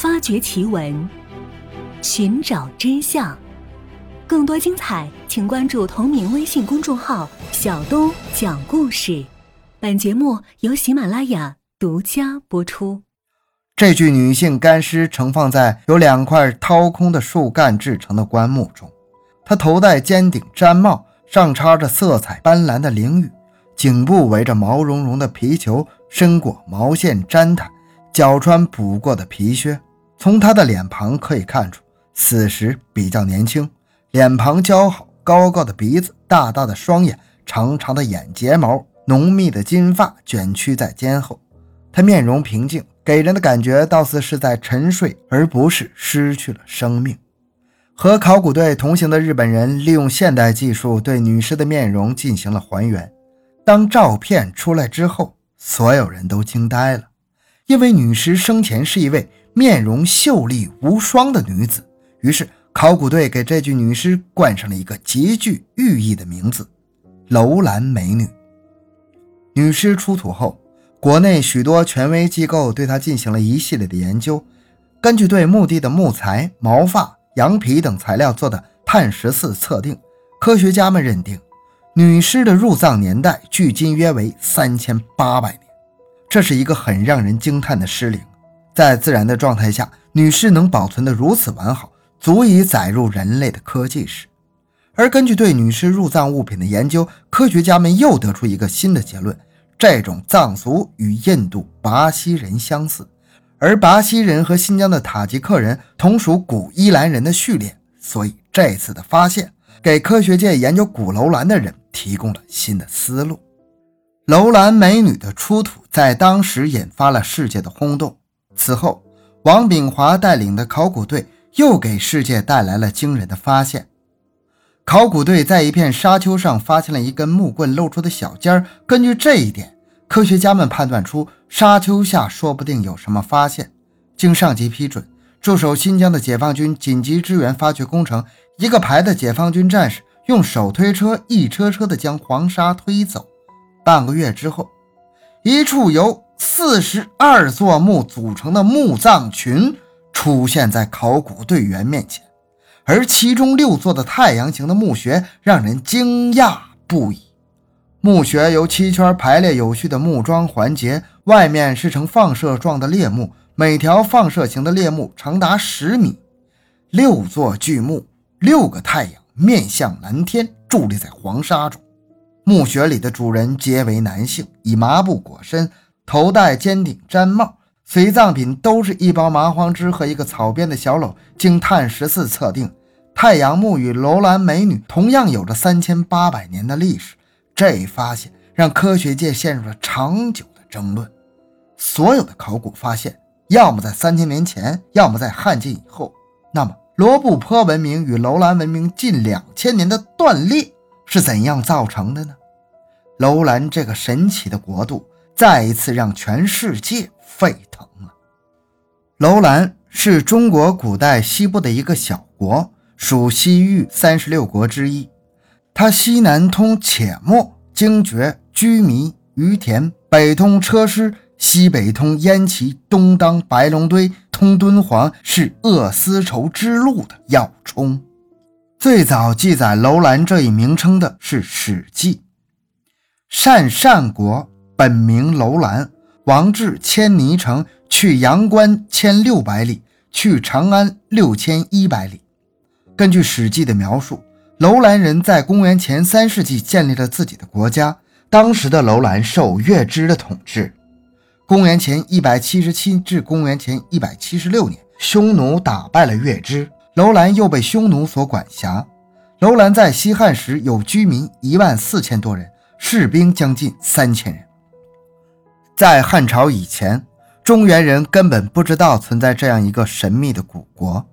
发掘奇闻，寻找真相。更多精彩，请关注同名微信公众号“小东讲故事”。本节目由喜马拉雅独家播出。这具女性干尸盛放在由两块掏空的树干制成的棺木中，她头戴尖顶毡帽，上插着色彩斑斓的翎羽，颈部围着毛茸茸的皮球，身裹毛线毡毯。脚穿补过的皮靴，从他的脸庞可以看出，此时比较年轻，脸庞姣好，高高的鼻子，大大的双眼，长长的眼睫毛，浓密的金发卷曲在肩后。他面容平静，给人的感觉倒似是在沉睡，而不是失去了生命。和考古队同行的日本人利用现代技术对女尸的面容进行了还原。当照片出来之后，所有人都惊呆了。因为女尸生前是一位面容秀丽无双的女子，于是考古队给这具女尸冠上了一个极具寓意的名字——楼兰美女。女尸出土后，国内许多权威机构对她进行了一系列的研究，根据对墓地的木材、毛发、羊皮等材料做的碳十四测定，科学家们认定女尸的入葬年代距今约为三千八百年。这是一个很让人惊叹的尸龄，在自然的状态下，女尸能保存得如此完好，足以载入人类的科技史。而根据对女尸入葬物品的研究，科学家们又得出一个新的结论：这种葬俗与印度巴西人相似，而巴西人和新疆的塔吉克人同属古伊兰人的序列。所以，这次的发现给科学界研究古楼兰的人提供了新的思路。楼兰美女的出土在当时引发了世界的轰动。此后，王炳华带领的考古队又给世界带来了惊人的发现。考古队在一片沙丘上发现了一根木棍露出的小尖儿。根据这一点，科学家们判断出沙丘下说不定有什么发现。经上级批准，驻守新疆的解放军紧急支援发掘工程，一个排的解放军战士用手推车一车车地将黄沙推走。半个月之后，一处由四十二座墓组成的墓葬群出现在考古队员面前，而其中六座的太阳形的墓穴让人惊讶不已。墓穴由七圈排列有序的木桩环节，外面是呈放射状的裂木，每条放射形的裂木长达十米。六座巨墓，六个太阳面向蓝天，伫立在黄沙中。墓穴里的主人皆为男性，以麻布裹身，头戴尖顶毡帽，随葬品都是一包麻黄枝和一个草编的小篓。经碳十四测定，太阳墓与楼兰美女同样有着三千八百年的历史。这一发现让科学界陷入了长久的争论。所有的考古发现，要么在三千年前，要么在汉晋以后。那么，罗布泊文明与楼兰文明近两千年的断裂。是怎样造成的呢？楼兰这个神奇的国度再一次让全世界沸腾了。楼兰是中国古代西部的一个小国，属西域三十六国之一。它西南通且末、精绝、居弥、于田，北通车师，西北通燕齐，东当白龙堆，通敦煌，是鄂丝绸之路的要冲。最早记载楼兰这一名称的是《史记》。善善国本名楼兰，王至迁泥城，去阳关千六百里，去长安六千一百里。根据《史记》的描述，楼兰人在公元前三世纪建立了自己的国家。当时的楼兰受月支的统治。公元前一百七十七至公元前一百七十六年，匈奴打败了月支。楼兰又被匈奴所管辖。楼兰在西汉时有居民一万四千多人，士兵将近三千人。在汉朝以前，中原人根本不知道存在这样一个神秘的古国。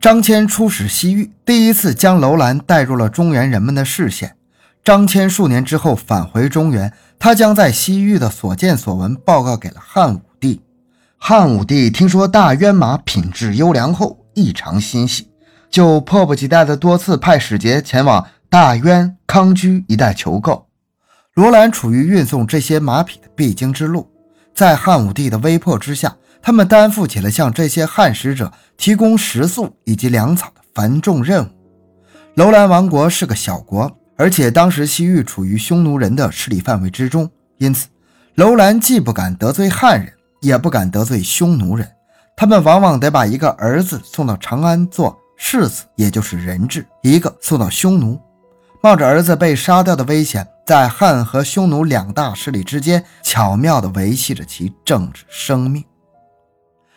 张骞出使西域，第一次将楼兰带入了中原人们的视线。张骞数年之后返回中原，他将在西域的所见所闻报告给了汉武帝。汉武帝听说大渊马品质优良后，异常欣喜，就迫不及待地多次派使节前往大渊、康居一带求购。罗兰处于运送这些马匹的必经之路，在汉武帝的威迫之下，他们担负起了向这些汉使者提供食宿以及粮草的繁重任务。楼兰王国是个小国，而且当时西域处于匈奴人的势力范围之中，因此楼兰既不敢得罪汉人，也不敢得罪匈奴人。他们往往得把一个儿子送到长安做世子，也就是人质；一个送到匈奴，冒着儿子被杀掉的危险，在汉和匈奴两大势力之间巧妙地维系着其政治生命。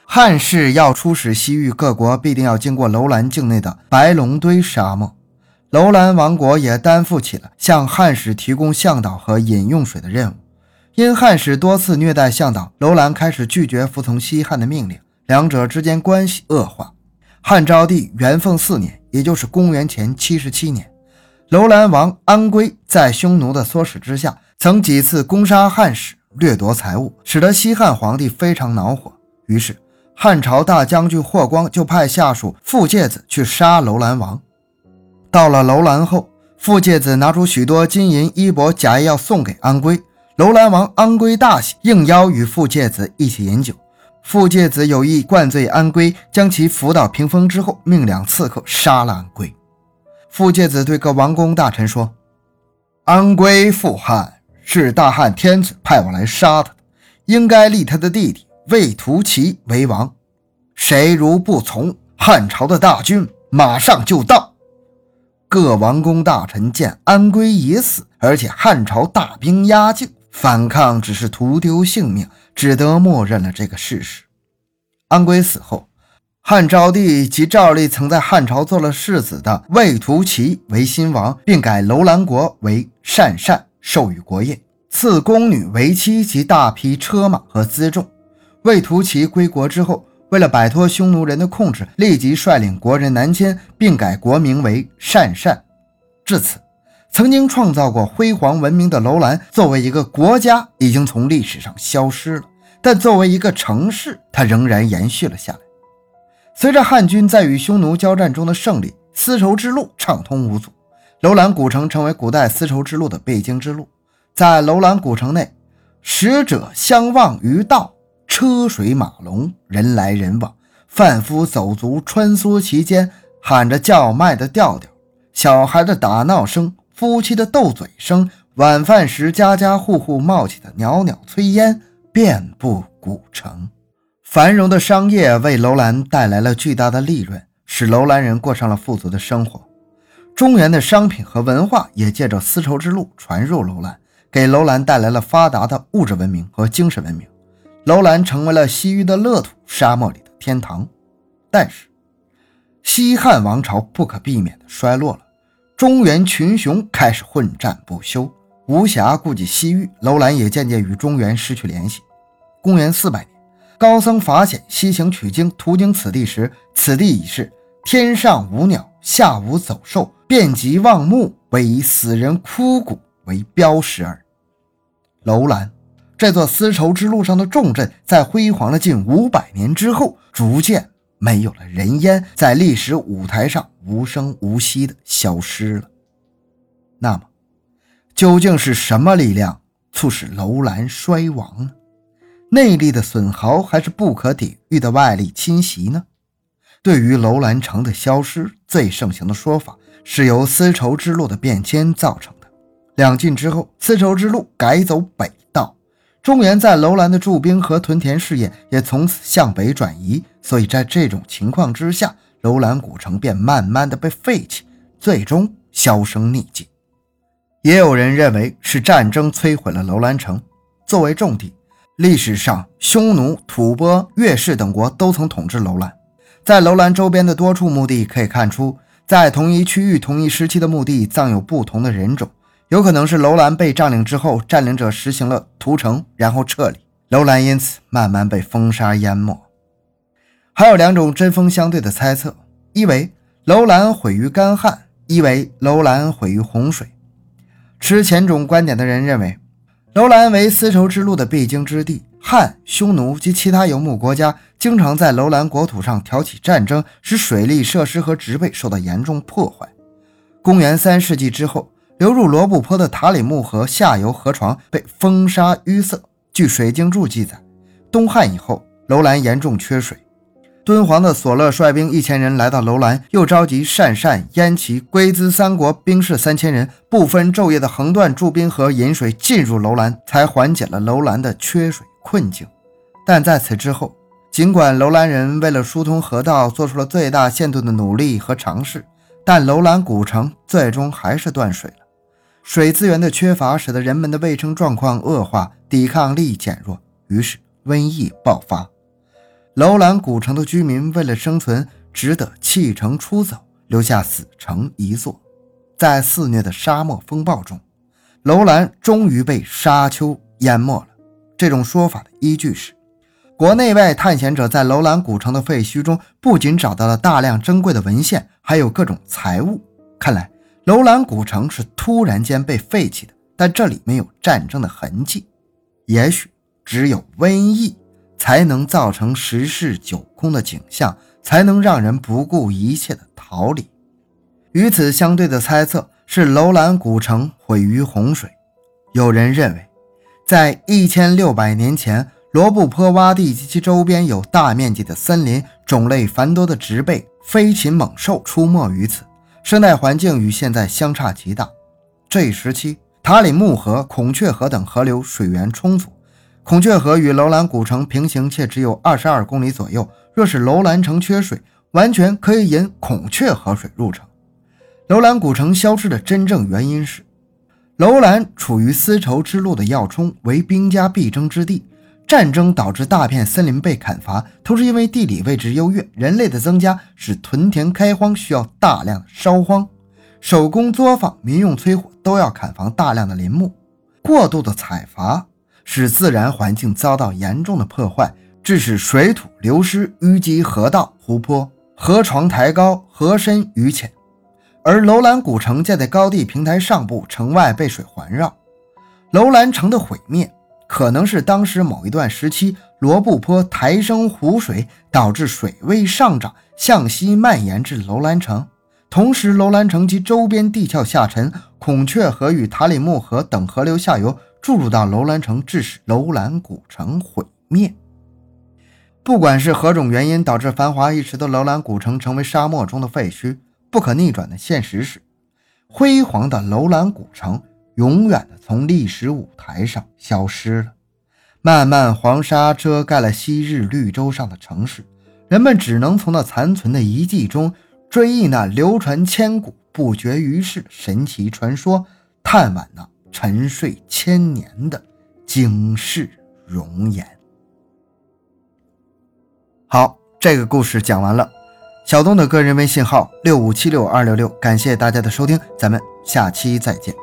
汉室要出使西域各国，必定要经过楼兰境内的白龙堆沙漠。楼兰王国也担负起了向汉使提供向导和饮用水的任务。因汉使多次虐待向导，楼兰开始拒绝服从西汉的命令。两者之间关系恶化。汉昭帝元凤四年，也就是公元前七十七年，楼兰王安归在匈奴的唆使之下，曾几次攻杀汉使，掠夺财物，使得西汉皇帝非常恼火。于是，汉朝大将军霍光就派下属傅介子去杀楼兰王。到了楼兰后，傅介子拿出许多金银衣帛，假意要送给安归。楼兰王安归大喜，应邀与傅介子一起饮酒。傅介子有意灌醉安归，将其扶到屏风之后，命两刺客杀了安归。傅介子对各王公大臣说：“安归复汉，是大汉天子派我来杀他的，应该立他的弟弟魏屠齐为王。谁如不从，汉朝的大军马上就到。”各王公大臣见安归已死，而且汉朝大兵压境，反抗只是徒丢性命。只得默认了这个事实。安归死后，汉昭帝即诏立曾在汉朝做了世子的魏屠齐为新王，并改楼兰国为鄯善，授予国印，赐宫女为妻及大批车马和辎重。魏屠齐归国之后，为了摆脱匈奴人的控制，立即率领国人南迁，并改国名为鄯善。至此。曾经创造过辉煌文明的楼兰，作为一个国家，已经从历史上消失了。但作为一个城市，它仍然延续了下来。随着汉军在与匈奴交战中的胜利，丝绸之路畅通无阻，楼兰古城成为古代丝绸之路的必经之路。在楼兰古城内，使者相望于道，车水马龙，人来人往，贩夫走卒穿梭其间，喊着叫卖的调调，小孩的打闹声。夫妻的斗嘴声，晚饭时家家户户冒起的袅袅炊烟，遍布古城。繁荣的商业为楼兰带来了巨大的利润，使楼兰人过上了富足的生活。中原的商品和文化也借着丝绸之路传入楼兰，给楼兰带来了发达的物质文明和精神文明。楼兰成为了西域的乐土，沙漠里的天堂。但是，西汉王朝不可避免地衰落了。中原群雄开始混战不休，无暇顾及西域，楼兰也渐渐与中原失去联系。公元四百年，高僧法显西行取经，途经此地时，此地已是天上无鸟，下无走兽，遍及望目，唯以死人枯骨为标识耳。楼兰这座丝绸之路上的重镇，在辉煌了近五百年之后，逐渐。没有了人烟，在历史舞台上无声无息地消失了。那么，究竟是什么力量促使楼兰衰亡呢？内力的损耗，还是不可抵御的外力侵袭呢？对于楼兰城的消失，最盛行的说法是由丝绸之路的变迁造成的。两晋之后，丝绸之路改走北道。中原在楼兰的驻兵和屯田事业也从此向北转移，所以在这种情况之下，楼兰古城便慢慢的被废弃，最终销声匿迹。也有人认为是战争摧毁了楼兰城。作为重地，历史上匈奴、吐蕃、越氏等国都曾统治楼兰。在楼兰周边的多处墓地可以看出，在同一区域、同一时期的墓地葬有不同的人种。有可能是楼兰被占领之后，占领者实行了屠城，然后撤离，楼兰因此慢慢被风沙淹没。还有两种针锋相对的猜测：一为楼兰毁于干旱，一为楼兰毁于洪水。持前种观点的人认为，楼兰为丝绸之路的必经之地，汉、匈奴及其他游牧国家经常在楼兰国土上挑起战争，使水利设施和植被受到严重破坏。公元三世纪之后。流入罗布泊的塔里木河下游河床被风沙淤塞。据《水经注》记载，东汉以后，楼兰严重缺水。敦煌的索勒率兵一千人来到楼兰，又召集鄯善、燕齐、龟兹三国兵士三千人，不分昼夜的横断驻兵河引水进入楼兰，才缓解了楼兰的缺水困境。但在此之后，尽管楼兰人为了疏通河道做出了最大限度的努力和尝试，但楼兰古城最终还是断水了。水资源的缺乏使得人们的卫生状况恶化，抵抗力减弱，于是瘟疫爆发。楼兰古城的居民为了生存，只得弃城出走，留下死城一座。在肆虐的沙漠风暴中，楼兰终于被沙丘淹没了。这种说法的依据是，国内外探险者在楼兰古城的废墟中不仅找到了大量珍贵的文献，还有各种财物。看来，楼兰古城是突然间被废弃的，但这里没有战争的痕迹，也许只有瘟疫。才能造成十室九空的景象，才能让人不顾一切的逃离。与此相对的猜测是楼兰古城毁于洪水。有人认为，在一千六百年前，罗布泊洼地及其周边有大面积的森林，种类繁多的植被、飞禽猛兽出没于此，生态环境与现在相差极大。这一时期，塔里木河、孔雀河等河流水源充足。孔雀河与楼兰古城平行，且只有二十二公里左右。若是楼兰城缺水，完全可以引孔雀河水入城。楼兰古城消失的真正原因是，楼兰处于丝绸之路的要冲，为兵家必争之地。战争导致大片森林被砍伐，同时因为地理位置优越，人类的增加使屯田开荒需要大量烧荒，手工作坊、民用催火都要砍伐大量的林木，过度的采伐。使自然环境遭到严重的破坏，致使水土流失，淤积河道、湖泊，河床抬高，河深鱼浅。而楼兰古城建在高地平台上部，城外被水环绕。楼兰城的毁灭，可能是当时某一段时期罗布泊抬升湖水，导致水位上涨，向西蔓延至楼兰城。同时，楼兰城及周边地壳下沉，孔雀河与塔里木河等河流下游。注入到楼兰城，致使楼兰古城毁灭。不管是何种原因导致繁华一时的楼兰古城成为沙漠中的废墟，不可逆转的现实是，辉煌的楼兰古城永远的从历史舞台上消失了。漫漫黄沙遮盖了昔日绿洲上的城市，人们只能从那残存的遗迹中追忆那流传千古、不绝于世的神奇传说，探望那。沉睡千年的惊世容颜。好，这个故事讲完了。小东的个人微信号六五七六二六六，感谢大家的收听，咱们下期再见。